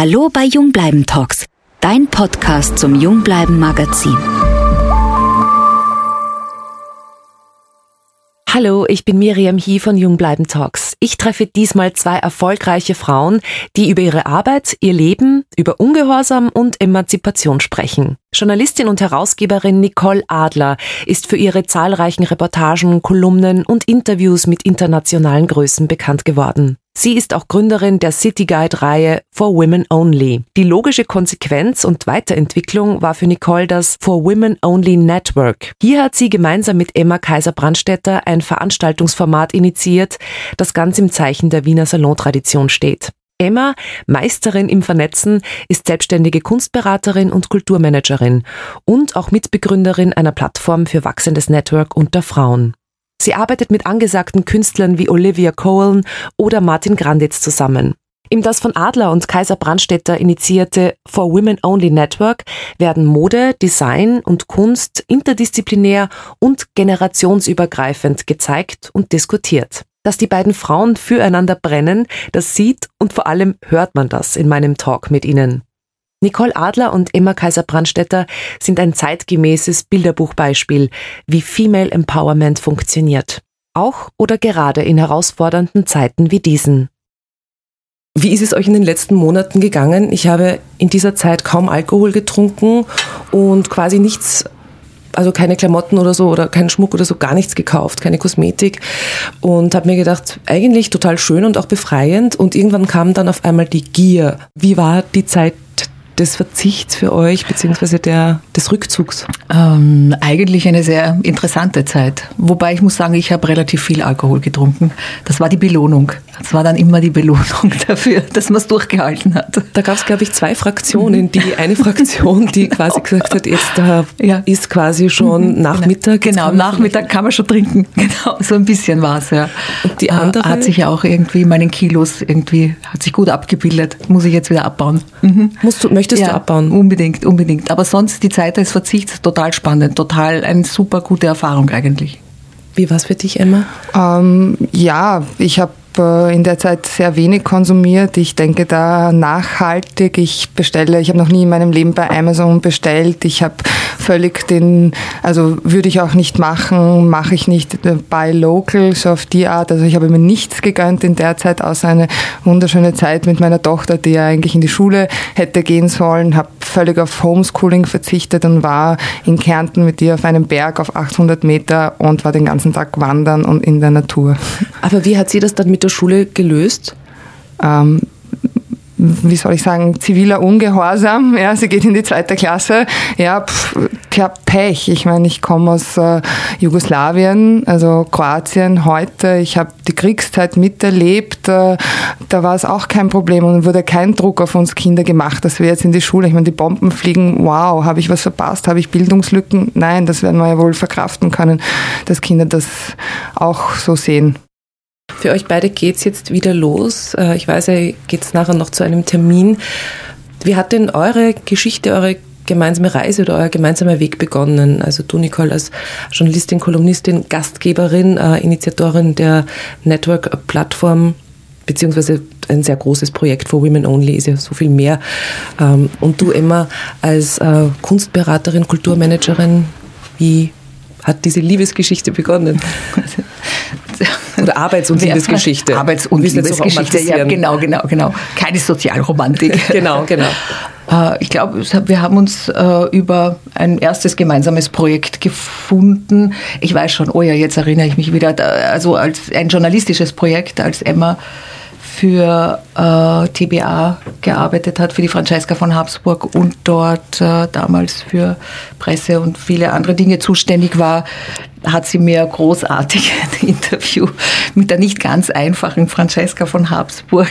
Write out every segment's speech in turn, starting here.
Hallo bei Jungbleiben Talks, dein Podcast zum Jungbleiben Magazin. Hallo, ich bin Miriam Hie von Jungbleiben Talks. Ich treffe diesmal zwei erfolgreiche Frauen, die über ihre Arbeit, ihr Leben, über Ungehorsam und Emanzipation sprechen. Journalistin und Herausgeberin Nicole Adler ist für ihre zahlreichen Reportagen, Kolumnen und Interviews mit internationalen Größen bekannt geworden. Sie ist auch Gründerin der City Guide Reihe For Women Only. Die logische Konsequenz und Weiterentwicklung war für Nicole das For Women Only Network. Hier hat sie gemeinsam mit Emma Kaiser-Brandstetter ein Veranstaltungsformat initiiert, das ganz im Zeichen der Wiener Salontradition steht. Emma, Meisterin im Vernetzen, ist selbstständige Kunstberaterin und Kulturmanagerin und auch Mitbegründerin einer Plattform für wachsendes Network unter Frauen. Sie arbeitet mit angesagten Künstlern wie Olivia Cohen oder Martin Granditz zusammen. Im das von Adler und Kaiser Brandstetter initiierte For Women Only Network werden Mode, Design und Kunst interdisziplinär und generationsübergreifend gezeigt und diskutiert. Dass die beiden Frauen füreinander brennen, das sieht und vor allem hört man das in meinem Talk mit ihnen. Nicole Adler und Emma Kaiser-Brandstetter sind ein zeitgemäßes Bilderbuchbeispiel, wie Female Empowerment funktioniert. Auch oder gerade in herausfordernden Zeiten wie diesen. Wie ist es euch in den letzten Monaten gegangen? Ich habe in dieser Zeit kaum Alkohol getrunken und quasi nichts, also keine Klamotten oder so oder keinen Schmuck oder so, gar nichts gekauft, keine Kosmetik und habe mir gedacht, eigentlich total schön und auch befreiend und irgendwann kam dann auf einmal die Gier. Wie war die Zeit des Verzichts für euch, beziehungsweise der, des Rückzugs? Ähm, eigentlich eine sehr interessante Zeit. Wobei ich muss sagen, ich habe relativ viel Alkohol getrunken. Das war die Belohnung. Das war dann immer die Belohnung dafür, dass man es durchgehalten hat. Da gab es, glaube ich, zwei Fraktionen. Die eine Fraktion, die quasi gesagt hat, jetzt äh, ja. ist quasi schon mhm, genau. Nachmittag. Genau, Nachmittag kann man schon trinken. Genau, so ein bisschen war es, ja. Und die äh, andere? Hat sich ja auch irgendwie meinen Kilos irgendwie, hat sich gut abgebildet. Muss ich jetzt wieder abbauen. Mhm. Musst du, möchtest möchtest ja, du abbauen? Unbedingt, unbedingt. Aber sonst die Zeit des Verzichts total spannend, total eine super gute Erfahrung eigentlich. Wie war es für dich, Emma? Ähm, ja, ich habe habe in der Zeit sehr wenig konsumiert. Ich denke da nachhaltig. Ich bestelle, ich habe noch nie in meinem Leben bei Amazon bestellt. Ich habe völlig den, also würde ich auch nicht machen, mache ich nicht bei Local, so auf die Art. Also ich habe mir nichts gegönnt in der Zeit, außer eine wunderschöne Zeit mit meiner Tochter, die ja eigentlich in die Schule hätte gehen sollen, habe völlig auf Homeschooling verzichtet und war in Kärnten mit ihr auf einem Berg auf 800 Meter und war den ganzen Tag wandern und in der Natur. Aber wie hat sie das dann mit der Schule gelöst? Ähm, wie soll ich sagen, ziviler Ungehorsam. Ja, sie geht in die zweite Klasse. Ja, pff, tja, Pech. Ich meine, ich komme aus äh, Jugoslawien, also Kroatien heute. Ich habe die Kriegszeit miterlebt. Äh, da war es auch kein Problem und wurde kein Druck auf uns Kinder gemacht, dass wir jetzt in die Schule, ich meine, die Bomben fliegen, wow, habe ich was verpasst? Habe ich Bildungslücken? Nein, das werden wir ja wohl verkraften können, dass Kinder das auch so sehen. Für euch beide geht es jetzt wieder los. Äh, ich weiß, ihr geht nachher noch zu einem Termin. Wie hat denn eure Geschichte, eure gemeinsame Reise oder euer gemeinsamer Weg begonnen? Also du, Nicole, als Journalistin, Kolumnistin, Gastgeberin, äh, Initiatorin der Network-Plattform, beziehungsweise ein sehr großes Projekt for Women Only ist ja so viel mehr. Ähm, und du, Emma, als äh, Kunstberaterin, Kulturmanagerin, wie hat diese Liebesgeschichte begonnen? Oder Arbeits- und Liebesgeschichte. Arbeits- und Liebesgeschichte, ja, genau, genau, genau. Keine Sozialromantik. genau, genau. Äh, ich glaube, wir haben uns äh, über ein erstes gemeinsames Projekt gefunden. Ich weiß schon, oh ja, jetzt erinnere ich mich wieder, also als ein journalistisches Projekt, als Emma für äh, TBA gearbeitet hat, für die Francesca von Habsburg und dort äh, damals für Presse und viele andere Dinge zuständig war hat sie mir großartig ein Interview mit der nicht ganz einfachen Francesca von Habsburg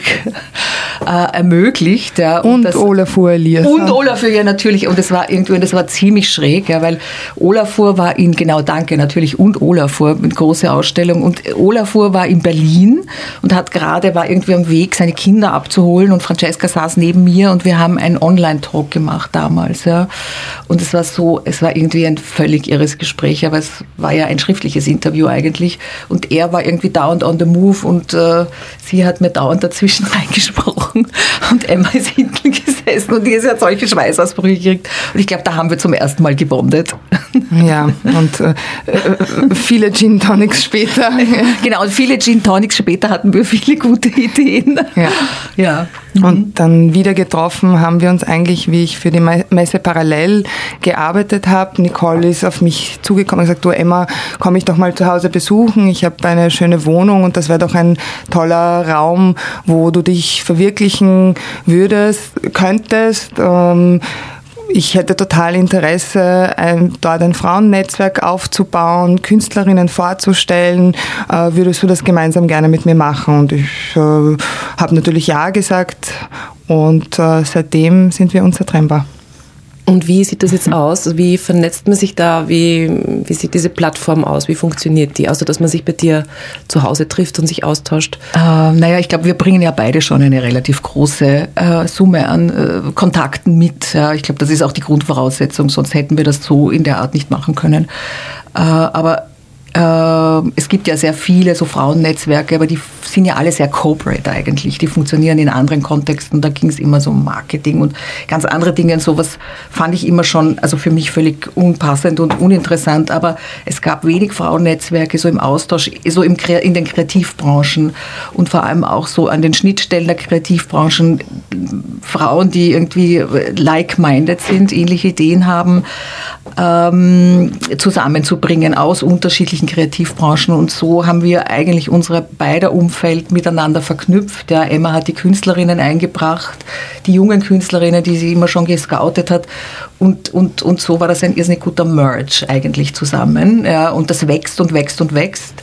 äh, ermöglicht. Ja. Und, und das, Olafur Elias. Und Olafur, ja natürlich. Und das war irgendwie, das war ziemlich schräg, ja, weil Olafur war in, genau, danke, natürlich, und Olafur, mit große Ausstellung. Und Olafur war in Berlin und hat gerade, war irgendwie am Weg, seine Kinder abzuholen. Und Francesca saß neben mir und wir haben einen Online-Talk gemacht damals. Ja. Und es war so, es war irgendwie ein völlig irres Gespräch, aber es war ja eher ein schriftliches Interview eigentlich. Und er war irgendwie dauernd on the move und äh, sie hat mir dauernd dazwischen reingesprochen. Und Emma ist hinten gesessen und die ist ja solche Schweißausbrüche gekriegt. Und ich glaube, da haben wir zum ersten Mal gebondet. Ja, und äh, äh viele Gin Tonics später. genau, und viele Gin Tonics später hatten wir viele gute Ideen. Ja. ja. Und dann wieder getroffen haben wir uns eigentlich, wie ich für die Messe parallel gearbeitet habe. Nicole ist auf mich zugekommen und gesagt, du Emma, komm ich doch mal zu Hause besuchen. Ich habe eine schöne Wohnung und das wäre doch ein toller Raum, wo du dich verwirklichen würdest, könntest. Ähm, ich hätte total Interesse, ein, dort ein Frauennetzwerk aufzubauen, Künstlerinnen vorzustellen. Äh, würdest du das gemeinsam gerne mit mir machen? Und ich äh, habe natürlich Ja gesagt und äh, seitdem sind wir unzertrennbar. Und wie sieht das jetzt aus? Wie vernetzt man sich da? Wie, wie sieht diese Plattform aus? Wie funktioniert die? Also, dass man sich bei dir zu Hause trifft und sich austauscht? Äh, naja, ich glaube, wir bringen ja beide schon eine relativ große äh, Summe an äh, Kontakten mit. Ja. Ich glaube, das ist auch die Grundvoraussetzung, sonst hätten wir das so in der Art nicht machen können. Äh, aber es gibt ja sehr viele so Frauennetzwerke, aber die sind ja alle sehr corporate eigentlich. Die funktionieren in anderen Kontexten. Da ging es immer so um Marketing und ganz andere Dinge. Und sowas fand ich immer schon, also für mich völlig unpassend und uninteressant. Aber es gab wenig Frauennetzwerke so im Austausch, so im, in den Kreativbranchen und vor allem auch so an den Schnittstellen der Kreativbranchen. Frauen, die irgendwie like-minded sind, ähnliche Ideen haben, ähm, zusammenzubringen aus unterschiedlichen Kreativbranchen. Und so haben wir eigentlich unsere beider Umfeld miteinander verknüpft. Ja, Emma hat die Künstlerinnen eingebracht, die jungen Künstlerinnen, die sie immer schon gescoutet hat. Und, und, und so war das ein irrsinnig guter Merge eigentlich zusammen. Ja, und das wächst und wächst und wächst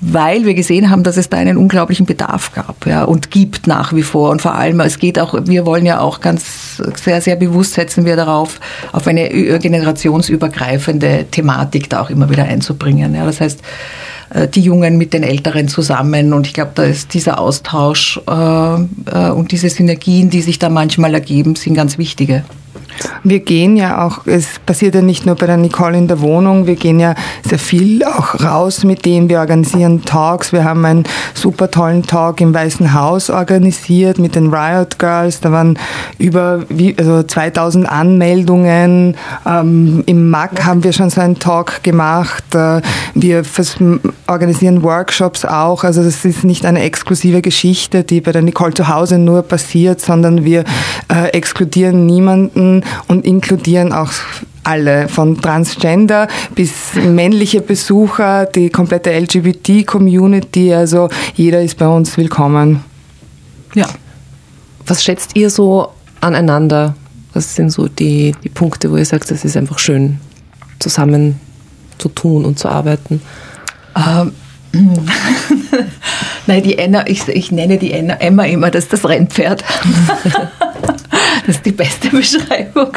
weil wir gesehen haben, dass es da einen unglaublichen Bedarf gab ja, und gibt nach wie vor. Und vor allem, es geht auch, wir wollen ja auch ganz sehr, sehr bewusst setzen wir darauf, auf eine generationsübergreifende Thematik da auch immer wieder einzubringen. Ja. Das heißt, äh, die Jungen mit den Älteren zusammen. Und ich glaube, da ist dieser Austausch äh, äh, und diese Synergien, die sich da manchmal ergeben, sind ganz wichtige. Wir gehen ja auch, es passiert ja nicht nur bei der Nicole in der Wohnung, wir gehen ja sehr viel auch raus mit dem, wir organisieren Talks, wir haben einen super tollen Talk im Weißen Haus organisiert mit den Riot Girls, da waren über also 2000 Anmeldungen, ähm, im MAC haben wir schon so einen Talk gemacht, äh, wir organisieren Workshops auch, also das ist nicht eine exklusive Geschichte, die bei der Nicole zu Hause nur passiert, sondern wir äh, exkludieren niemanden und inkludieren auch alle, von Transgender bis männliche Besucher, die komplette LGBT-Community, also jeder ist bei uns willkommen. Ja. Was schätzt ihr so aneinander? Was sind so die, die Punkte, wo ihr sagt, es ist einfach schön, zusammen zu tun und zu arbeiten? Ähm. Nein, die Enna, ich, ich nenne die Enna, Emma immer das, das Rennpferd. Das ist die beste Beschreibung.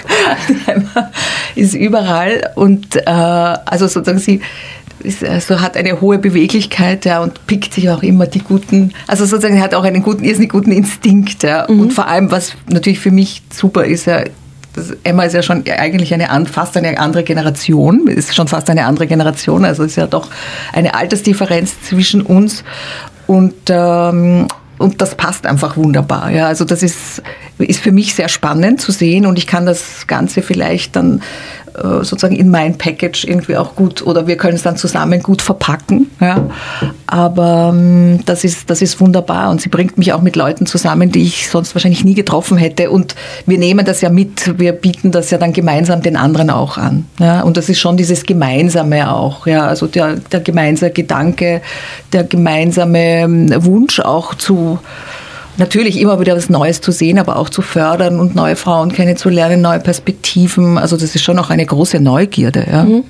Die Emma ist überall und äh, also sozusagen sie ist, also hat eine hohe Beweglichkeit ja, und pickt sich auch immer die guten, also sozusagen hat auch einen guten, irrsinnig guten Instinkt. Ja. Mhm. Und vor allem, was natürlich für mich super ist, ja, das, Emma ist ja schon eigentlich eine fast eine andere Generation, ist schon fast eine andere Generation, also ist ja doch eine Altersdifferenz zwischen uns und ähm, und das passt einfach wunderbar. Ja, also das ist, ist für mich sehr spannend zu sehen und ich kann das Ganze vielleicht dann sozusagen in mein Package irgendwie auch gut oder wir können es dann zusammen gut verpacken. Ja. Aber ähm, das, ist, das ist wunderbar und sie bringt mich auch mit Leuten zusammen, die ich sonst wahrscheinlich nie getroffen hätte. Und wir nehmen das ja mit, wir bieten das ja dann gemeinsam den anderen auch an. Ja. Und das ist schon dieses Gemeinsame auch. Ja. Also der, der gemeinsame Gedanke, der gemeinsame ähm, Wunsch auch zu natürlich immer wieder was Neues zu sehen, aber auch zu fördern und neue Frauen kennenzulernen, neue Perspektiven. Also das ist schon auch eine große Neugierde. Ja. Mhm.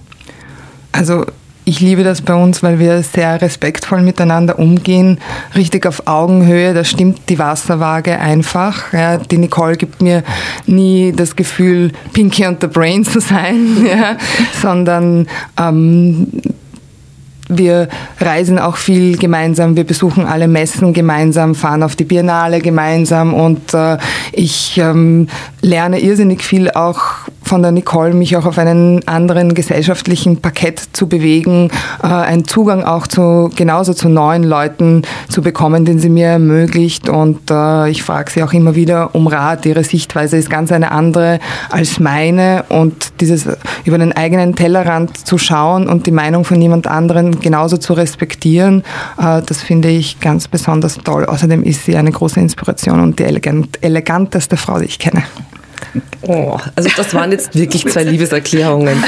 Also ich liebe das bei uns, weil wir sehr respektvoll miteinander umgehen, richtig auf Augenhöhe. Da stimmt die Wasserwaage einfach. Ja, die Nicole gibt mir nie das Gefühl, Pinky und the Brain zu sein, ja, sondern ähm, wir reisen auch viel gemeinsam, wir besuchen alle Messen gemeinsam, fahren auf die Biennale gemeinsam und äh, ich ähm, lerne irrsinnig viel auch von der Nicole, mich auch auf einen anderen gesellschaftlichen Parkett zu bewegen, äh, einen Zugang auch zu genauso zu neuen Leuten zu bekommen, den sie mir ermöglicht. Und äh, ich frage sie auch immer wieder um Rat. Ihre Sichtweise ist ganz eine andere als meine. Und dieses über den eigenen Tellerrand zu schauen und die Meinung von jemand anderen genauso zu respektieren, äh, das finde ich ganz besonders toll. Außerdem ist sie eine große Inspiration und die elegant, eleganteste Frau, die ich kenne. Oh, also das waren jetzt wirklich zwei Liebeserklärungen.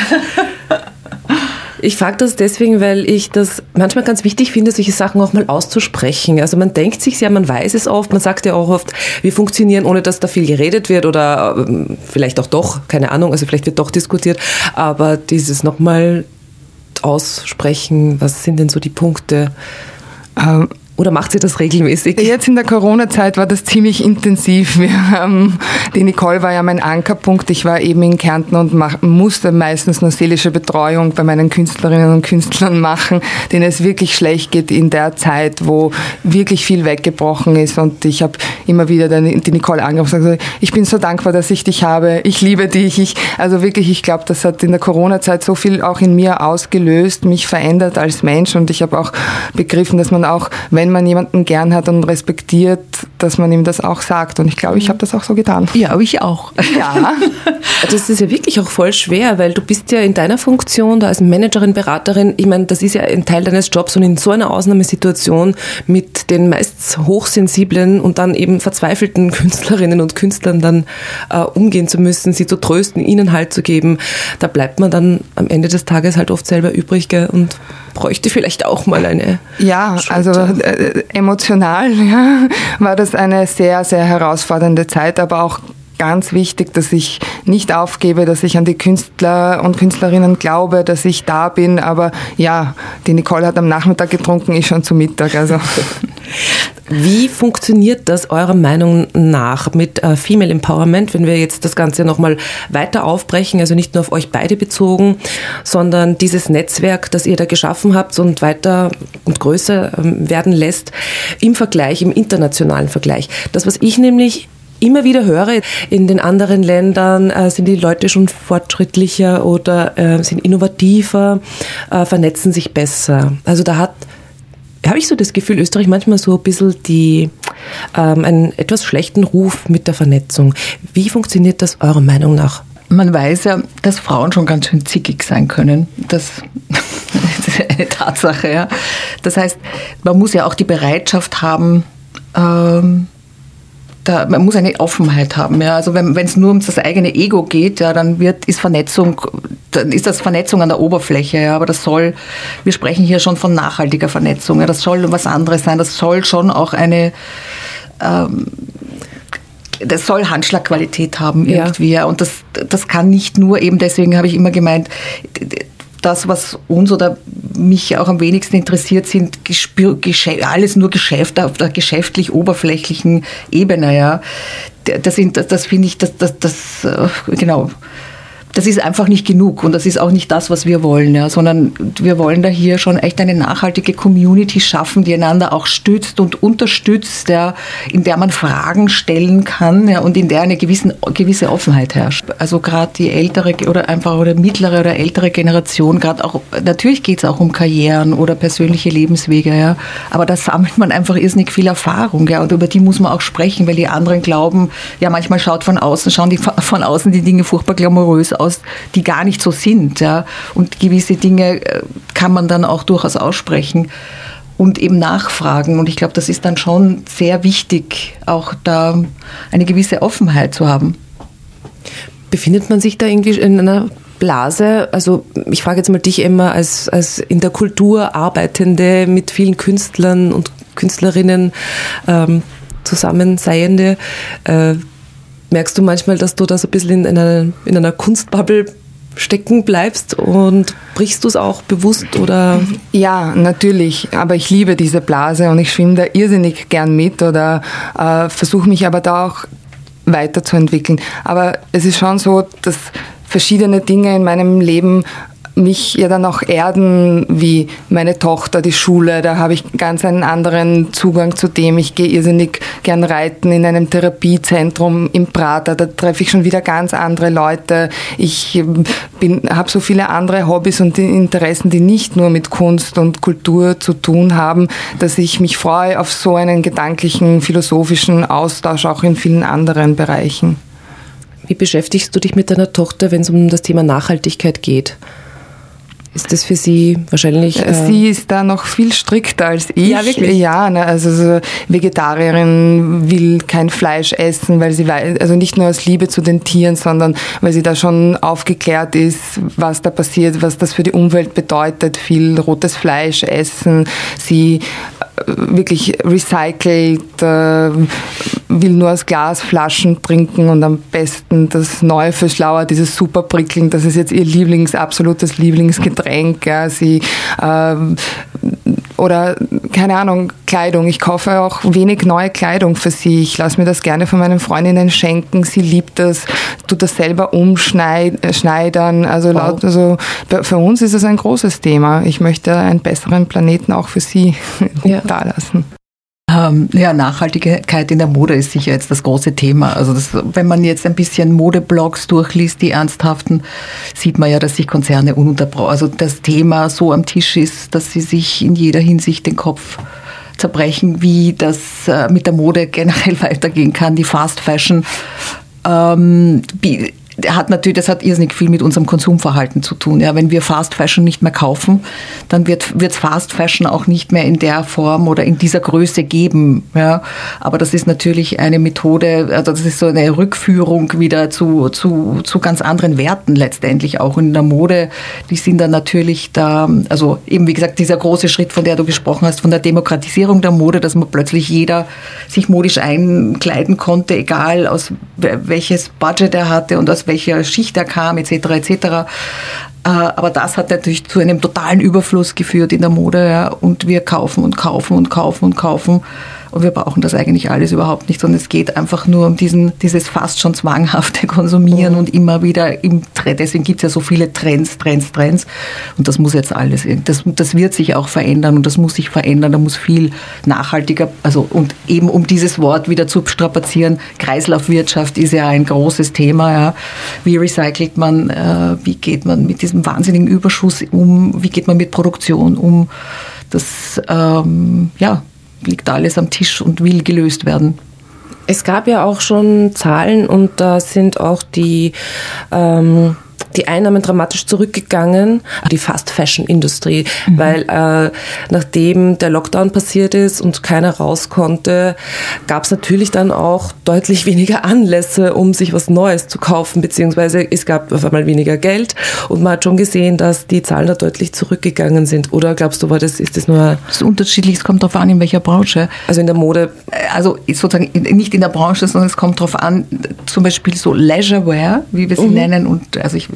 Ich frage das deswegen, weil ich das manchmal ganz wichtig finde, solche Sachen auch mal auszusprechen. Also man denkt sich ja, man weiß es oft, man sagt ja auch oft, wir funktionieren, ohne dass da viel geredet wird oder ähm, vielleicht auch doch, keine Ahnung, also vielleicht wird doch diskutiert, aber dieses nochmal aussprechen, was sind denn so die Punkte? Ähm, oder macht sie das regelmäßig? Jetzt in der Corona-Zeit war das ziemlich intensiv. Wir haben, die Nicole war ja mein Ankerpunkt. Ich war eben in Kärnten und mach, musste meistens nur seelische Betreuung bei meinen Künstlerinnen und Künstlern machen, denen es wirklich schlecht geht in der Zeit, wo wirklich viel weggebrochen ist. Und ich habe immer wieder die Nicole angerufen und gesagt, ich bin so dankbar, dass ich dich habe. Ich liebe dich. Ich, also wirklich, ich glaube, das hat in der Corona-Zeit so viel auch in mir ausgelöst, mich verändert als Mensch. Und ich habe auch begriffen, dass man auch, wenn wenn man jemanden gern hat und respektiert, dass man ihm das auch sagt. Und ich glaube, ich habe das auch so getan. Ja, aber ich auch. Ja. das ist ja wirklich auch voll schwer, weil du bist ja in deiner Funktion da als Managerin, Beraterin, ich meine, das ist ja ein Teil deines Jobs und in so einer Ausnahmesituation mit den meist hochsensiblen und dann eben verzweifelten Künstlerinnen und Künstlern dann äh, umgehen zu müssen, sie zu trösten, ihnen Halt zu geben, da bleibt man dann am Ende des Tages halt oft selber übrig gell, und bräuchte vielleicht auch mal eine. Ja, also äh, emotional ja, war das eine sehr, sehr herausfordernde Zeit, aber auch ganz wichtig, dass ich nicht aufgebe, dass ich an die Künstler und Künstlerinnen glaube, dass ich da bin. Aber ja, die Nicole hat am Nachmittag getrunken, ich schon zu Mittag. Also. Wie funktioniert das eurer Meinung nach mit äh, Female Empowerment, wenn wir jetzt das Ganze nochmal weiter aufbrechen, also nicht nur auf euch beide bezogen, sondern dieses Netzwerk, das ihr da geschaffen habt und weiter und größer ähm, werden lässt im Vergleich, im internationalen Vergleich. Das, was ich nämlich immer wieder höre, in den anderen Ländern äh, sind die Leute schon fortschrittlicher oder äh, sind innovativer, äh, vernetzen sich besser. Also da hat habe ich so das Gefühl, Österreich manchmal so ein bisschen die, ähm, einen etwas schlechten Ruf mit der Vernetzung. Wie funktioniert das eurer Meinung nach? Man weiß ja, dass Frauen schon ganz schön zickig sein können. Das, ist eine Tatsache. Ja. Das heißt, man muss ja auch die Bereitschaft haben, ähm, da, man muss eine Offenheit haben. Ja. Also wenn es nur um das eigene Ego geht, ja, dann wird, ist Vernetzung, dann ist das Vernetzung an der Oberfläche. Ja. Aber das soll, wir sprechen hier schon von nachhaltiger Vernetzung. Ja. Das soll was anderes sein. Das soll schon auch eine ähm, das soll Handschlagqualität haben irgendwie. Ja. Und das, das kann nicht nur eben, deswegen habe ich immer gemeint, das, was uns oder mich auch am wenigsten interessiert, sind alles nur Geschäfte auf der geschäftlich oberflächlichen Ebene. Ja. Das, das, das finde ich, das, das, das, äh, genau das ist einfach nicht genug und das ist auch nicht das, was wir wollen, ja, sondern wir wollen da hier schon echt eine nachhaltige Community schaffen, die einander auch stützt und unterstützt, ja, in der man Fragen stellen kann ja, und in der eine gewissen, gewisse Offenheit herrscht. Also gerade die ältere oder einfach oder mittlere oder ältere Generation, gerade auch, natürlich geht es auch um Karrieren oder persönliche Lebenswege, ja, aber da sammelt man einfach irrsinnig viel Erfahrung, ja, und über die muss man auch sprechen, weil die anderen glauben, ja, manchmal schaut von außen, schauen die von außen die Dinge furchtbar glamourös aus aus, die gar nicht so sind. Ja? Und gewisse Dinge äh, kann man dann auch durchaus aussprechen und eben nachfragen. Und ich glaube, das ist dann schon sehr wichtig, auch da eine gewisse Offenheit zu haben. Befindet man sich da irgendwie in einer Blase? Also ich frage jetzt mal dich, Emma, als, als in der Kultur arbeitende, mit vielen Künstlern und Künstlerinnen ähm, zusammenseiende. Äh, merkst du manchmal, dass du da so ein bisschen in einer, in einer Kunstbubble stecken bleibst und brichst du es auch bewusst oder? Ja, natürlich. Aber ich liebe diese Blase und ich schwimme da irrsinnig gern mit oder äh, versuche mich aber da auch weiterzuentwickeln. Aber es ist schon so, dass verschiedene Dinge in meinem Leben mich ja dann auch erden, wie meine Tochter, die Schule. Da habe ich ganz einen anderen Zugang zu dem. Ich gehe irrsinnig gern reiten in einem Therapiezentrum im Prater. Da treffe ich schon wieder ganz andere Leute. Ich habe so viele andere Hobbys und Interessen, die nicht nur mit Kunst und Kultur zu tun haben, dass ich mich freue auf so einen gedanklichen, philosophischen Austausch auch in vielen anderen Bereichen. Wie beschäftigst du dich mit deiner Tochter, wenn es um das Thema Nachhaltigkeit geht? Ist das für Sie wahrscheinlich. Äh sie ist da noch viel strikter als ich. Ja, wirklich? Ja, ne, also so Vegetarierin will kein Fleisch essen, weil sie weiß, also nicht nur aus Liebe zu den Tieren, sondern weil sie da schon aufgeklärt ist, was da passiert, was das für die Umwelt bedeutet. Viel rotes Fleisch essen. Sie wirklich recycelt, äh, will nur aus Glasflaschen trinken und am besten das neue Füßlauer, dieses super prickeln, das ist jetzt ihr Lieblings, absolutes Lieblingsgetränk. Ja. Sie äh, oder keine Ahnung, Kleidung. Ich kaufe auch wenig neue Kleidung für sie. Ich lasse mir das gerne von meinen Freundinnen schenken. Sie liebt das, tut das selber umschneidern. Also, wow. laut, also für uns ist es ein großes Thema. Ich möchte einen besseren Planeten auch für sie ja. dalassen. Ähm, ja, Nachhaltigkeit in der Mode ist sicher jetzt das große Thema. Also das, wenn man jetzt ein bisschen Modeblogs durchliest, die ernsthaften, sieht man ja, dass sich Konzerne ununterbrochen, also das Thema so am Tisch ist, dass sie sich in jeder Hinsicht den Kopf zerbrechen, wie das äh, mit der Mode generell weitergehen kann, die Fast Fashion. Ähm, hat natürlich, das hat irrsinnig viel mit unserem Konsumverhalten zu tun. Ja, wenn wir Fast Fashion nicht mehr kaufen, dann wird es Fast Fashion auch nicht mehr in der Form oder in dieser Größe geben. Ja, aber das ist natürlich eine Methode, also das ist so eine Rückführung wieder zu, zu, zu ganz anderen Werten letztendlich auch in der Mode. Die sind dann natürlich da, also eben wie gesagt, dieser große Schritt, von der du gesprochen hast, von der Demokratisierung der Mode, dass man plötzlich jeder sich modisch einkleiden konnte, egal aus welches Budget er hatte und aus welcher Schicht er kam, etc. etc. Äh, aber das hat natürlich zu einem totalen Überfluss geführt in der Mode. Ja. Und wir kaufen und kaufen und kaufen und kaufen. Und wir brauchen das eigentlich alles überhaupt nicht, sondern es geht einfach nur um diesen, dieses fast schon zwanghafte Konsumieren mhm. und immer wieder im Trend. Deswegen gibt es ja so viele Trends, Trends, Trends. Und das muss jetzt alles, das, das wird sich auch verändern und das muss sich verändern. Da muss viel nachhaltiger, also und eben um dieses Wort wieder zu strapazieren, Kreislaufwirtschaft ist ja ein großes Thema. Ja. Wie recycelt man, äh, wie geht man mit diesem wahnsinnigen Überschuss um, wie geht man mit Produktion um? Das, ähm, ja, liegt alles am Tisch und will gelöst werden. Es gab ja auch schon Zahlen und da sind auch die ähm, die Einnahmen dramatisch zurückgegangen, die Fast Fashion Industrie, mhm. weil äh, nachdem der Lockdown passiert ist und keiner raus konnte, gab es natürlich dann auch deutlich weniger Anlässe, um sich was Neues zu kaufen, beziehungsweise es gab auf einmal weniger Geld und man hat schon gesehen, dass die Zahlen da deutlich zurückgegangen sind. Oder glaubst du, war das, ist das nur... Das ist unterschiedlich, es kommt darauf an, in welcher Branche. Also in der Mode? Also sozusagen nicht in der Branche, sondern es kommt darauf an, zum Beispiel so Leisurewear, wie wir sie mhm. nennen, und also ich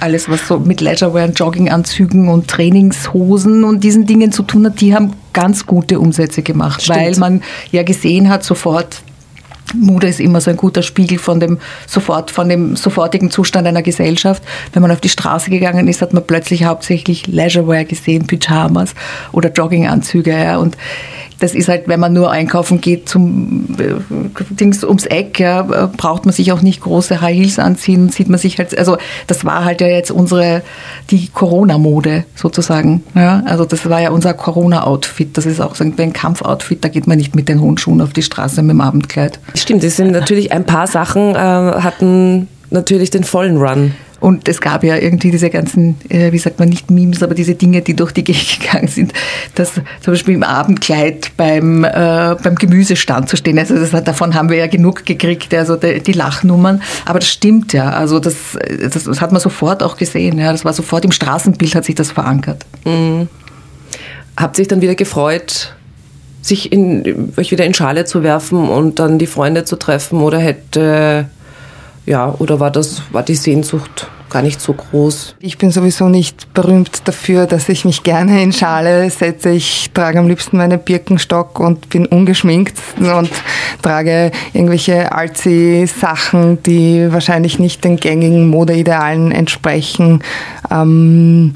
alles, was so mit Leisurewear, Jogginganzügen und Trainingshosen und diesen Dingen zu tun hat, die haben ganz gute Umsätze gemacht, Stimmt. weil man ja gesehen hat sofort, Mode ist immer so ein guter Spiegel von dem sofort von dem sofortigen Zustand einer Gesellschaft. Wenn man auf die Straße gegangen ist, hat man plötzlich hauptsächlich Leisurewear gesehen, Pyjamas oder Jogginganzüge. Ja. Und das ist halt, wenn man nur einkaufen geht zum äh, Dings ums Eck, ja, braucht man sich auch nicht große High Heels anziehen, sieht man sich halt, also das war halt ja jetzt unsere, die Corona-Mode sozusagen. Ja, also das war ja unser Corona-Outfit. Das ist auch so ein Kampfoutfit, da geht man nicht mit den hohen Schuhen auf die Straße mit dem Abendkleid. Stimmt, es sind natürlich ein paar Sachen äh, hatten natürlich den vollen Run. Und es gab ja irgendwie diese ganzen, äh, wie sagt man, nicht Memes, aber diese Dinge, die durch die Gegend gegangen sind, dass zum Beispiel im Abendkleid beim, äh, beim Gemüsestand zu stehen. Also das, davon haben wir ja genug gekriegt, also die, die, Lachnummern. Aber das stimmt ja. Also das, das, das, hat man sofort auch gesehen. Ja. Das war sofort im Straßenbild hat sich das verankert. Mhm. Habt sich dann wieder gefreut, sich in, euch wieder in Schale zu werfen und dann die Freunde zu treffen oder hätte ja, oder war das, war die Sehnsucht gar nicht so groß. Ich bin sowieso nicht berühmt dafür, dass ich mich gerne in Schale setze. Ich trage am liebsten meinen Birkenstock und bin ungeschminkt und trage irgendwelche alzi Sachen, die wahrscheinlich nicht den gängigen Modeidealen entsprechen. Ähm,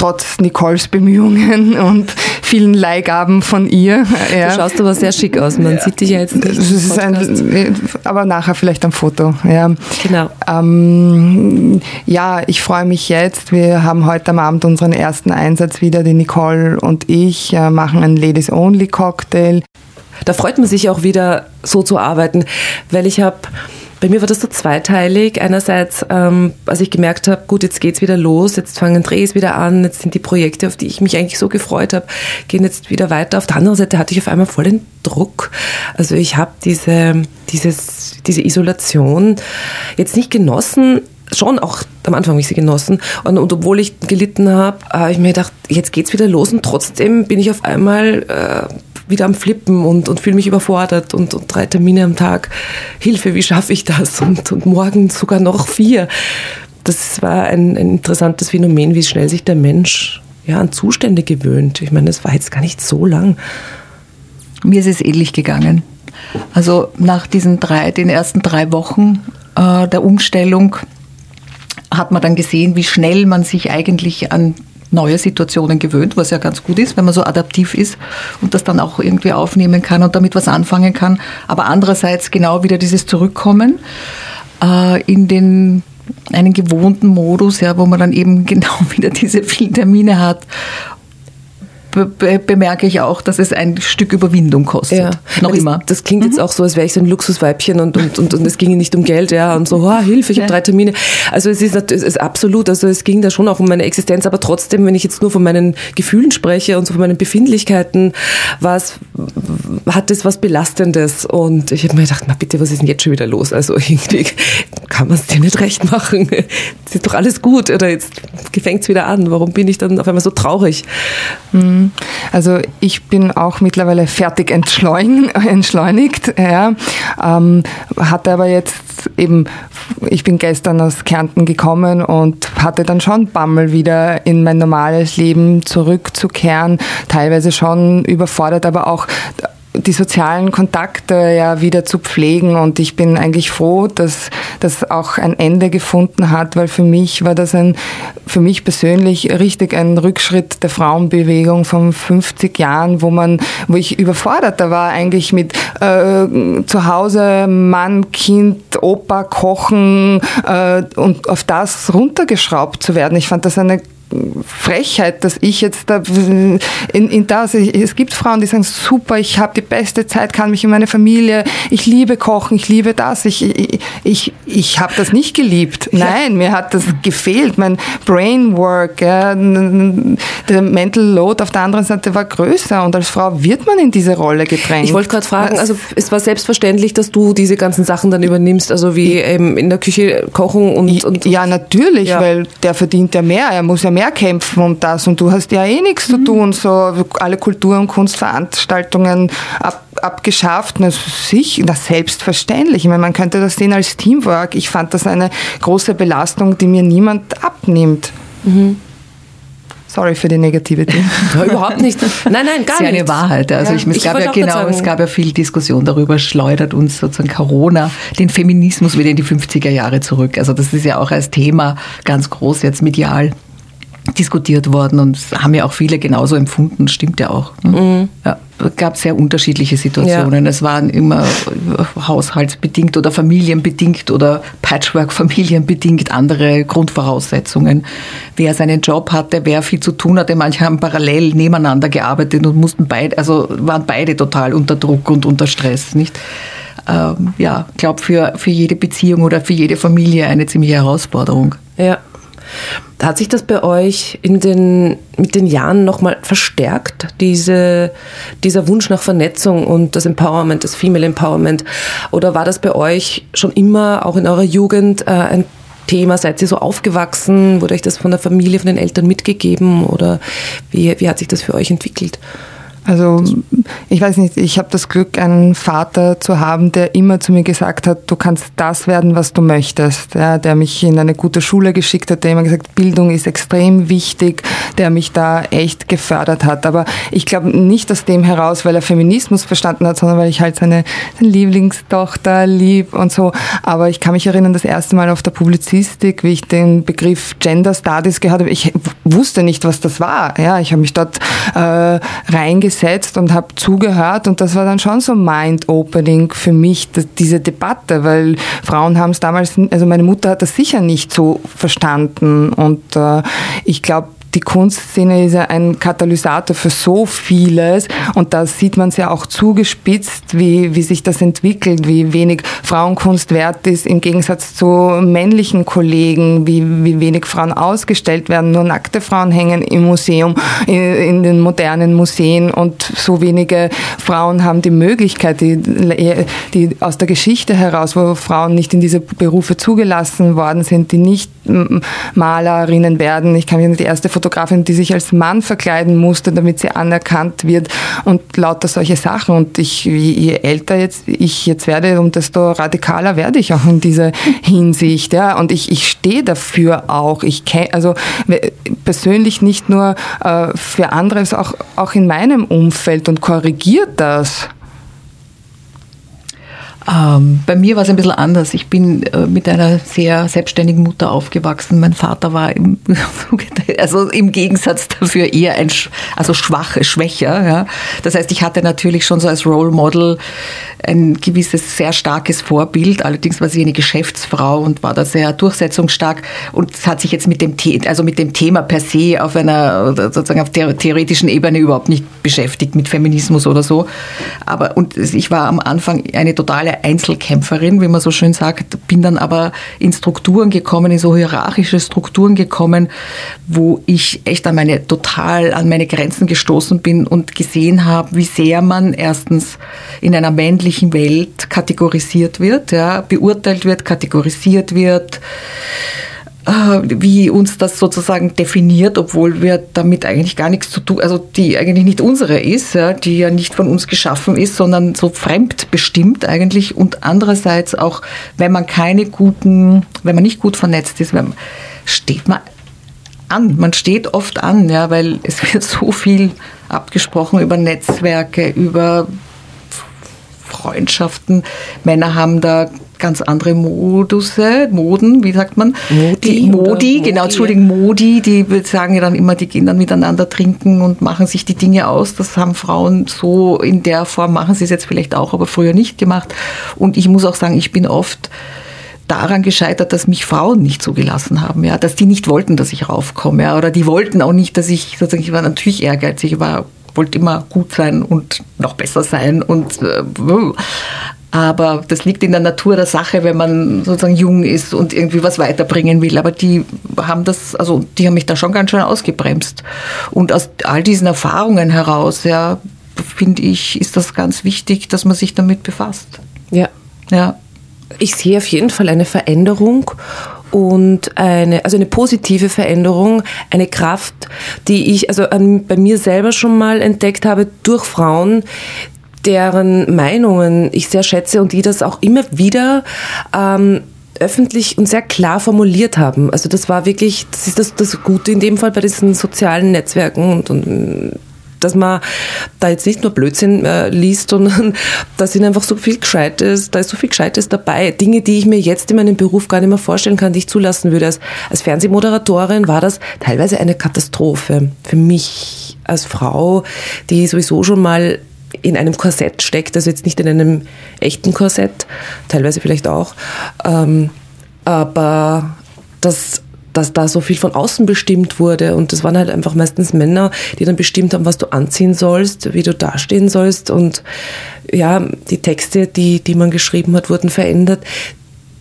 trotz Nicoles Bemühungen und vielen Leihgaben von ihr. Ja. Du schaust aber sehr schick aus. Man ja. sieht dich ja jetzt nicht. Ein, aber nachher vielleicht am Foto. Ja. Genau. Ähm, ja, ich freue mich jetzt. Wir haben heute am Abend unseren ersten Einsatz wieder. Die Nicole und ich äh, machen einen Ladies Only Cocktail. Da freut man sich auch wieder so zu arbeiten, weil ich habe bei mir war das so zweiteilig. Einerseits, ähm, als ich gemerkt habe, gut, jetzt geht's wieder los, jetzt fangen Drehs wieder an, jetzt sind die Projekte, auf die ich mich eigentlich so gefreut habe, gehen jetzt wieder weiter. Auf der anderen Seite hatte ich auf einmal voll den Druck. Also ich habe diese, dieses, diese Isolation jetzt nicht genossen, schon auch am Anfang habe ich sie genossen. Und, und obwohl ich gelitten habe, habe ich mir gedacht, jetzt geht's wieder los und trotzdem bin ich auf einmal äh, wieder am Flippen und, und fühle mich überfordert und, und drei Termine am Tag. Hilfe, wie schaffe ich das? Und, und morgen sogar noch vier. Das war ein, ein interessantes Phänomen, wie schnell sich der Mensch ja, an Zustände gewöhnt. Ich meine, das war jetzt gar nicht so lang. Mir ist es ähnlich gegangen. Also nach diesen drei, den ersten drei Wochen äh, der Umstellung hat man dann gesehen, wie schnell man sich eigentlich an neue Situationen gewöhnt, was ja ganz gut ist, wenn man so adaptiv ist und das dann auch irgendwie aufnehmen kann und damit was anfangen kann. Aber andererseits genau wieder dieses Zurückkommen äh, in den einen gewohnten Modus, ja, wo man dann eben genau wieder diese vielen Termine hat be bemerke ich auch, dass es ein Stück Überwindung kostet. Ja. Noch das, immer. Das klingt mhm. jetzt auch so, als wäre ich so ein Luxusweibchen und, und, und, und es ginge nicht um Geld, ja, und so, oh, Hilfe, ich ja. habe drei Termine. Also es ist, es ist absolut, also es ging da schon auch um meine Existenz, aber trotzdem, wenn ich jetzt nur von meinen Gefühlen spreche und so von meinen Befindlichkeiten, war es, hat es was Belastendes und ich habe mir gedacht, na bitte, was ist denn jetzt schon wieder los? Also irgendwie kann man es dir nicht recht machen. Es ist doch alles gut oder jetzt fängt es wieder an. Warum bin ich dann auf einmal so traurig? Mhm. Also ich bin auch mittlerweile fertig entschleunigt, ja. Ähm, hatte aber jetzt eben, ich bin gestern aus Kärnten gekommen und hatte dann schon Bammel wieder in mein normales Leben zurückzukehren, teilweise schon überfordert, aber auch die sozialen Kontakte ja wieder zu pflegen und ich bin eigentlich froh, dass das auch ein Ende gefunden hat, weil für mich war das ein, für mich persönlich richtig ein Rückschritt der Frauenbewegung von 50 Jahren, wo man, wo ich überforderter war eigentlich mit äh, zu Hause Mann, Kind, Opa, Kochen äh, und auf das runtergeschraubt zu werden. Ich fand das eine Frechheit, dass ich jetzt da in, in das, es gibt Frauen, die sagen, super, ich habe die beste Zeit, kann mich in meine Familie, ich liebe Kochen, ich liebe das, ich, ich, ich, ich habe das nicht geliebt. Nein, mir hat das gefehlt, mein Brainwork, ja, der Mental Load auf der anderen Seite war größer und als Frau wird man in diese Rolle gedrängt. Ich wollte gerade fragen, also es war selbstverständlich, dass du diese ganzen Sachen dann übernimmst, also wie eben in der Küche kochen und... und ja, natürlich, ja. weil der verdient ja mehr, er muss ja mehr mehr kämpfen um das und du hast ja eh nichts mhm. zu tun, so alle Kultur- und Kunstveranstaltungen ab, abgeschafft. Na, sich, das selbstverständlich. Ich meine, man könnte das sehen als Teamwork. Ich fand das eine große Belastung, die mir niemand abnimmt. Mhm. Sorry für die Negativität. Überhaupt nicht. Nein, nein, gar nicht. Das ist ja eine Wahrheit. Also ja. ich, es ich gab ja genau, es gab ja viel Diskussion darüber, schleudert uns sozusagen Corona den Feminismus wieder in die 50er Jahre zurück. Also das ist ja auch als Thema ganz groß jetzt medial diskutiert worden und haben ja auch viele genauso empfunden, stimmt ja auch. Ne? Mhm. Ja, es gab sehr unterschiedliche Situationen. Ja. Es waren immer haushaltsbedingt oder familienbedingt oder Patchwork-familienbedingt andere Grundvoraussetzungen. Wer seinen Job hatte, wer viel zu tun hatte, manche haben parallel nebeneinander gearbeitet und mussten beide, also waren beide total unter Druck und unter Stress, nicht? Ähm, ja, ich glaube für, für jede Beziehung oder für jede Familie eine ziemliche Herausforderung. Ja. Hat sich das bei euch in den, mit den Jahren nochmal verstärkt, diese, dieser Wunsch nach Vernetzung und das Empowerment, das Female Empowerment? Oder war das bei euch schon immer, auch in eurer Jugend, äh, ein Thema? Seid ihr so aufgewachsen? Wurde euch das von der Familie, von den Eltern mitgegeben? Oder wie, wie hat sich das für euch entwickelt? Also ich weiß nicht, ich habe das Glück, einen Vater zu haben, der immer zu mir gesagt hat, du kannst das werden, was du möchtest. Ja, der mich in eine gute Schule geschickt hat, der immer gesagt, Bildung ist extrem wichtig, der mich da echt gefördert hat. Aber ich glaube nicht aus dem heraus, weil er Feminismus verstanden hat, sondern weil ich halt seine, seine Lieblingstochter lieb und so. Aber ich kann mich erinnern, das erste Mal auf der Publizistik, wie ich den Begriff Gender Studies gehört habe, ich wusste nicht, was das war. Ja, ich habe mich dort äh, reingesetzt gesetzt und habe zugehört und das war dann schon so mind-opening für mich, diese Debatte, weil Frauen haben es damals, also meine Mutter hat das sicher nicht so verstanden und äh, ich glaube, die Kunstszene ist ja ein Katalysator für so vieles und da sieht man es ja auch zugespitzt, wie, wie sich das entwickelt, wie wenig Frauenkunst wert ist im Gegensatz zu männlichen Kollegen, wie, wie wenig Frauen ausgestellt werden. Nur nackte Frauen hängen im Museum, in den modernen Museen und so wenige Frauen haben die Möglichkeit, die, die aus der Geschichte heraus, wo Frauen nicht in diese Berufe zugelassen worden sind, die nicht Malerinnen werden. Ich kann mich an die erste Fotografin, die sich als Mann verkleiden musste, damit sie anerkannt wird und lauter solche Sachen. Und ich, je älter jetzt ich jetzt werde, um desto radikaler werde ich auch in dieser Hinsicht. Ja. Und ich, ich stehe dafür auch. Ich kenne, also persönlich nicht nur äh, für andere, sondern auch, auch in meinem Umfeld und korrigiert das. Ähm, bei mir war es ein bisschen anders. Ich bin äh, mit einer sehr selbstständigen Mutter aufgewachsen. Mein Vater war im, also im Gegensatz dafür eher ein also schwache, schwächer. Ja. Das heißt, ich hatte natürlich schon so als Role Model ein gewisses sehr starkes Vorbild. Allerdings war sie eine Geschäftsfrau und war da sehr durchsetzungsstark und es hat sich jetzt mit dem, The also mit dem Thema per se auf einer sozusagen auf der theoretischen Ebene überhaupt nicht beschäftigt mit Feminismus oder so. Aber und ich war am Anfang eine totale totale Einzelkämpferin, wie man so schön sagt, bin dann aber in Strukturen gekommen, in so hierarchische Strukturen gekommen, wo ich echt an meine total an meine Grenzen gestoßen bin und gesehen habe, wie sehr man erstens in einer männlichen Welt kategorisiert wird, ja, beurteilt wird, kategorisiert wird wie uns das sozusagen definiert, obwohl wir damit eigentlich gar nichts zu tun, also die eigentlich nicht unsere ist, ja, die ja nicht von uns geschaffen ist, sondern so fremdbestimmt eigentlich und andererseits auch, wenn man keine guten, wenn man nicht gut vernetzt ist, wenn, steht man an, man steht oft an, ja, weil es wird so viel abgesprochen über Netzwerke, über Freundschaften. Männer haben da ganz andere Modusse, Moden, wie sagt man? Modi. Die Modi, genau, Entschuldigung, Modi, die sagen ja dann immer, die gehen dann miteinander trinken und machen sich die Dinge aus. Das haben Frauen so in der Form, machen sie es jetzt vielleicht auch, aber früher nicht gemacht. Und ich muss auch sagen, ich bin oft daran gescheitert, dass mich Frauen nicht zugelassen haben, ja, dass die nicht wollten, dass ich raufkomme, ja, oder die wollten auch nicht, dass ich sozusagen, ich war natürlich ehrgeizig, ich war wollte immer gut sein und noch besser sein und äh, aber das liegt in der Natur der Sache, wenn man sozusagen jung ist und irgendwie was weiterbringen will. Aber die haben das, also die haben mich da schon ganz schön ausgebremst. Und aus all diesen Erfahrungen heraus, ja, finde ich, ist das ganz wichtig, dass man sich damit befasst. Ja. Ja. Ich sehe auf jeden Fall eine Veränderung und eine, also eine positive Veränderung, eine Kraft, die ich also an, bei mir selber schon mal entdeckt habe durch Frauen, deren Meinungen ich sehr schätze und die das auch immer wieder ähm, öffentlich und sehr klar formuliert haben. Also das war wirklich, das ist das, das Gute in dem Fall bei diesen sozialen Netzwerken und, und dass man da jetzt nicht nur Blödsinn äh, liest, sondern da sind einfach so viel Gescheites, da ist so viel Gescheites dabei. Dinge, die ich mir jetzt in meinem Beruf gar nicht mehr vorstellen kann, die ich zulassen würde. Als, als Fernsehmoderatorin war das teilweise eine Katastrophe. Für mich als Frau, die sowieso schon mal in einem Korsett steckt, also jetzt nicht in einem echten Korsett, teilweise vielleicht auch, ähm, aber das dass da so viel von außen bestimmt wurde und das waren halt einfach meistens Männer, die dann bestimmt haben, was du anziehen sollst, wie du dastehen sollst und ja, die Texte, die, die man geschrieben hat, wurden verändert.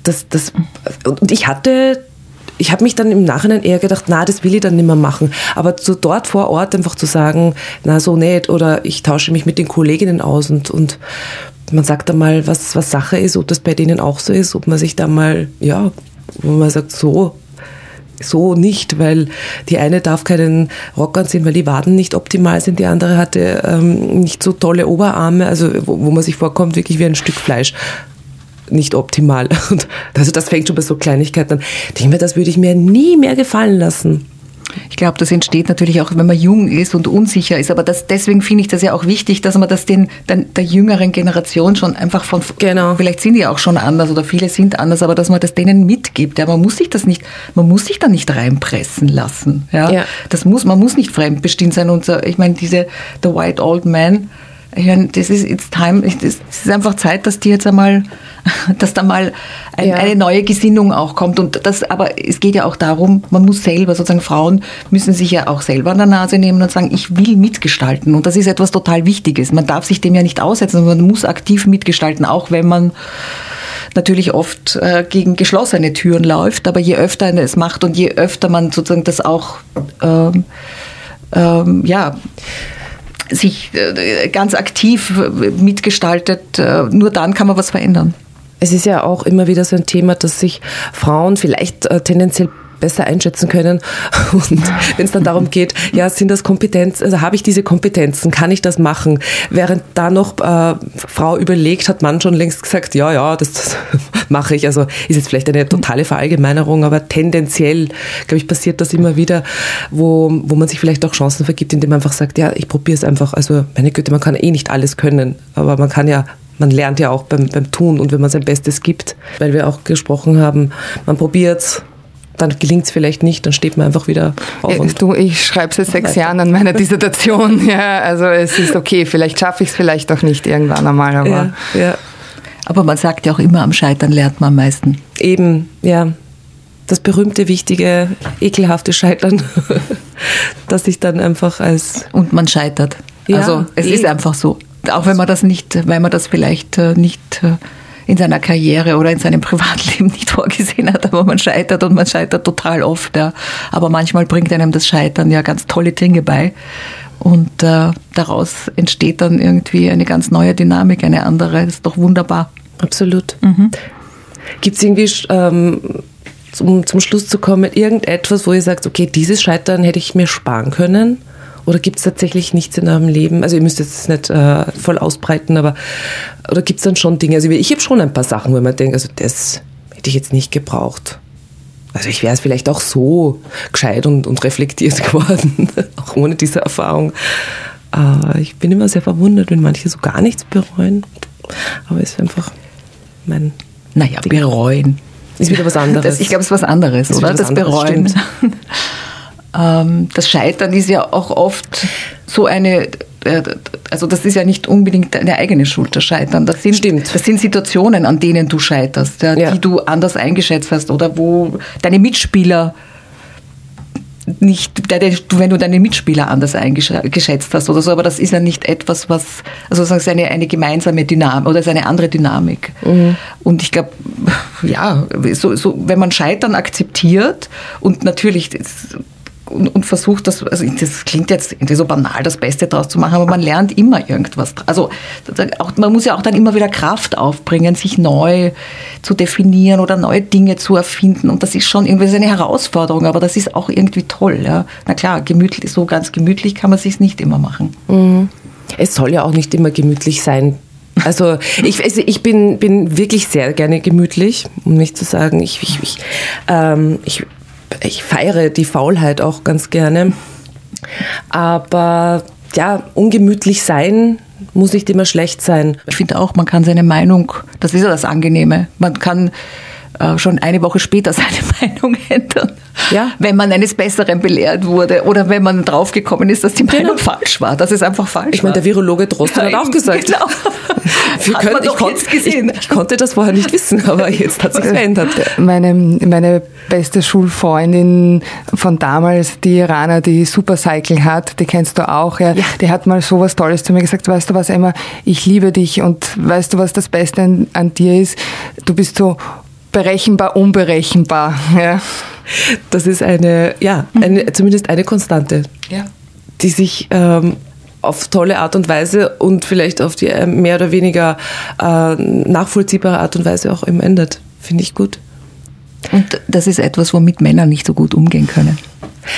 Das, das, und ich hatte ich habe mich dann im Nachhinein eher gedacht, na, das will ich dann nicht mehr machen. Aber so dort vor Ort einfach zu sagen, na, so nicht, oder ich tausche mich mit den Kolleginnen aus und, und man sagt dann mal, was, was Sache ist, ob das bei denen auch so ist, ob man sich da mal, ja, wo man sagt, so, so nicht, weil die eine darf keinen Rock anziehen, weil die Waden nicht optimal sind, die andere hatte ähm, nicht so tolle Oberarme, also wo, wo man sich vorkommt, wirklich wie ein Stück Fleisch nicht optimal. Und also das fängt schon bei so Kleinigkeiten an. Ich denke mir, das würde ich mir nie mehr gefallen lassen. Ich glaube, das entsteht natürlich auch, wenn man jung ist und unsicher ist. Aber das, deswegen finde ich das ja auch wichtig, dass man das den, den, der jüngeren Generation schon einfach von, genau. vielleicht sind die auch schon anders oder viele sind anders, aber dass man das denen mitgibt. Ja, man muss sich das nicht, man muss sich da nicht reinpressen lassen. Ja, Ja. das muss, man muss nicht fremdbestimmt sein. Und so, ich meine, diese The White Old Man, meine, das ist it's time, das ist einfach Zeit, dass die jetzt einmal, dass da mal ein, Ja. eine neue Gesinnung auch kommt. Und das, aber es geht ja auch darum, man muss selber, sozusagen Frauen müssen sich ja auch selber an der Nase nehmen und sagen, ich will mitgestalten. Und das ist etwas total Wichtiges. Man darf sich dem ja nicht aussetzen, man muss aktiv mitgestalten, auch wenn man natürlich oft äh, gegen geschlossene Türen läuft. Aber je öfter man es macht und je öfter man sozusagen das auch, ähm, ähm, ja, sich äh, ganz aktiv mitgestaltet, äh, nur dann kann man was verändern. Es ist ja auch immer wieder so ein Thema, dass sich Frauen vielleicht äh, tendenziell besser einschätzen können. Und wenn es dann darum geht, ja, sind das Kompetenz, also habe ich diese Kompetenzen, kann ich das machen? Während da noch äh, Frau überlegt, hat Mann schon längst gesagt, ja, ja, das, das mache ich. Also ist jetzt vielleicht eine totale Verallgemeinerung, aber tendenziell, glaube ich, passiert das immer wieder, wo, wo man sich vielleicht auch Chancen vergibt, indem man einfach sagt, ja, ich probiere es einfach. Also meine Güte, man kann eh nicht alles können, aber man kann ja man lernt ja auch beim, beim Tun und wenn man sein Bestes gibt, weil wir auch gesprochen haben, man probiert's, dann gelingt es vielleicht nicht, dann steht man einfach wieder auf. Ja, und du, ich schreibe seit sechs weiter. Jahren an meiner Dissertation. Ja, also es ist okay, vielleicht schaffe ich es vielleicht auch nicht irgendwann einmal, aber ja, ja, Aber man sagt ja auch immer, am Scheitern lernt man am meisten. eben, ja. Das berühmte, wichtige, ekelhafte Scheitern, das sich dann einfach als Und man scheitert. Ja, also es eh. ist einfach so. Auch wenn man das nicht, weil man das vielleicht äh, nicht äh, in seiner Karriere oder in seinem Privatleben nicht vorgesehen hat, aber man scheitert und man scheitert total oft. Ja. Aber manchmal bringt einem das Scheitern ja ganz tolle Dinge bei. Und äh, daraus entsteht dann irgendwie eine ganz neue Dynamik, eine andere. Das ist doch wunderbar. Absolut. Gibt es irgendwie, ähm, zum, zum Schluss zu kommen, irgendetwas, wo ihr sagt, okay, dieses Scheitern hätte ich mir sparen können? Oder gibt es tatsächlich nichts in eurem Leben? Also ihr müsst jetzt nicht äh, voll ausbreiten, aber oder gibt es dann schon Dinge? Also ich habe schon ein paar Sachen, wo man denkt, also das hätte ich jetzt nicht gebraucht. Also ich wäre es vielleicht auch so gescheit und, und reflektiert geworden, auch ohne diese Erfahrung. Aber ich bin immer sehr verwundert, wenn manche so gar nichts bereuen. Aber es ist einfach mein Naja, bereuen. ist wieder was anderes. Das, ich glaube, es ist was anderes, Ist oder? was Das anderes, Bereuen. stimmt. ähm, das Scheitern ist ja auch oft so eine, äh, also das ist ja nicht unbedingt deine eigene Schuld, das Scheitern. Das sind, Stimmt. Das sind Situationen, an denen du scheiterst, ja, Ja. die du anders eingeschätzt hast oder wo deine Mitspieler nicht, wenn du deine Mitspieler anders eingeschätzt hast oder so, aber das ist ja nicht etwas, was, also ist eine, eine gemeinsame Dynamik oder ist eine andere Dynamik. Und ich glaube, ja, so, so, wenn man Scheitern akzeptiert und natürlich das, und, und versucht, das, also das klingt jetzt irgendwie so banal, das Beste draus zu machen, aber man lernt immer irgendwas. Also auch, man muss ja auch dann immer wieder Kraft aufbringen, sich neu zu definieren oder neue Dinge zu erfinden. Und das ist schon irgendwie eine Herausforderung, aber das ist auch irgendwie toll. Ja. Na klar, gemütlich, so ganz gemütlich kann man sich nicht immer machen. Es soll ja auch nicht immer gemütlich sein. Also ich, also ich bin, bin wirklich sehr gerne gemütlich, um nicht zu sagen, ich, ich, ich, ähm, ich, ich feiere die Faulheit auch ganz gerne. Aber ja, ungemütlich sein muss nicht immer schlecht sein. Ich finde auch, man kann seine Meinung, das ist ja das Angenehme, man kann äh, schon eine Woche später seine Meinung ändern, Ja. wenn man eines Besseren belehrt wurde oder wenn man draufgekommen ist, dass die Meinung falsch war, dass es einfach falsch Genau. Ich meine, der war. Virologe Drosten hat Ja, auch gesagt, Genau. wir Hat können, man ich, doch konnte, jetzt gesehen. Ich, ich konnte das vorher nicht wissen, aber jetzt hat sich verändert. Meine, meine beste Schulfreundin von damals, die Iraner, die Supercycle hat, die kennst du auch, ja, die hat mal sowas Tolles zu mir gesagt, weißt du was, Emma, ich liebe dich und weißt du, was das Beste an, an dir ist? Du bist so berechenbar, unberechenbar. Ja. Das ist eine, ja, eine, zumindest eine Konstante. Ja. die sich ähm, auf tolle Art und Weise und vielleicht auf die äh, mehr oder weniger äh, nachvollziehbare Art und Weise auch eben ändert. Finde ich gut. Und das ist etwas, womit Männer nicht so gut umgehen können.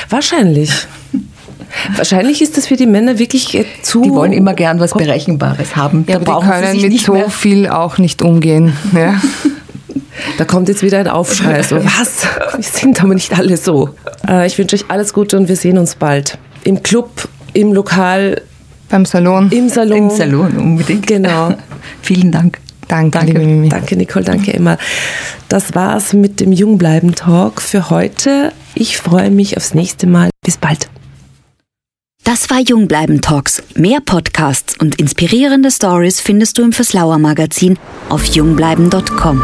Wahrscheinlich. Wahrscheinlich ist das für die Männer wirklich äh, zu. Die wollen immer gern was Berechenbares haben. Ja, aber die können mit so viel auch nicht umgehen. Ja. Da kommt jetzt wieder ein Aufschrei. So, was? Wir sind aber nicht alle so. Äh, ich wünsche euch alles Gute und wir sehen uns bald. Im Club, im Lokal. Beim Salon. Im Salon. Im Salon, unbedingt. Genau. Vielen Dank. Danke, danke, liebe Mimi. Danke, Nicole, danke, Emma. Das war's mit dem Jungbleiben-Talk für heute. Ich freue mich aufs nächste Mal. Bis bald. Das war Jungbleiben Talks. Mehr Podcasts und inspirierende Stories findest du im Verslauer Magazin auf jungbleiben.com.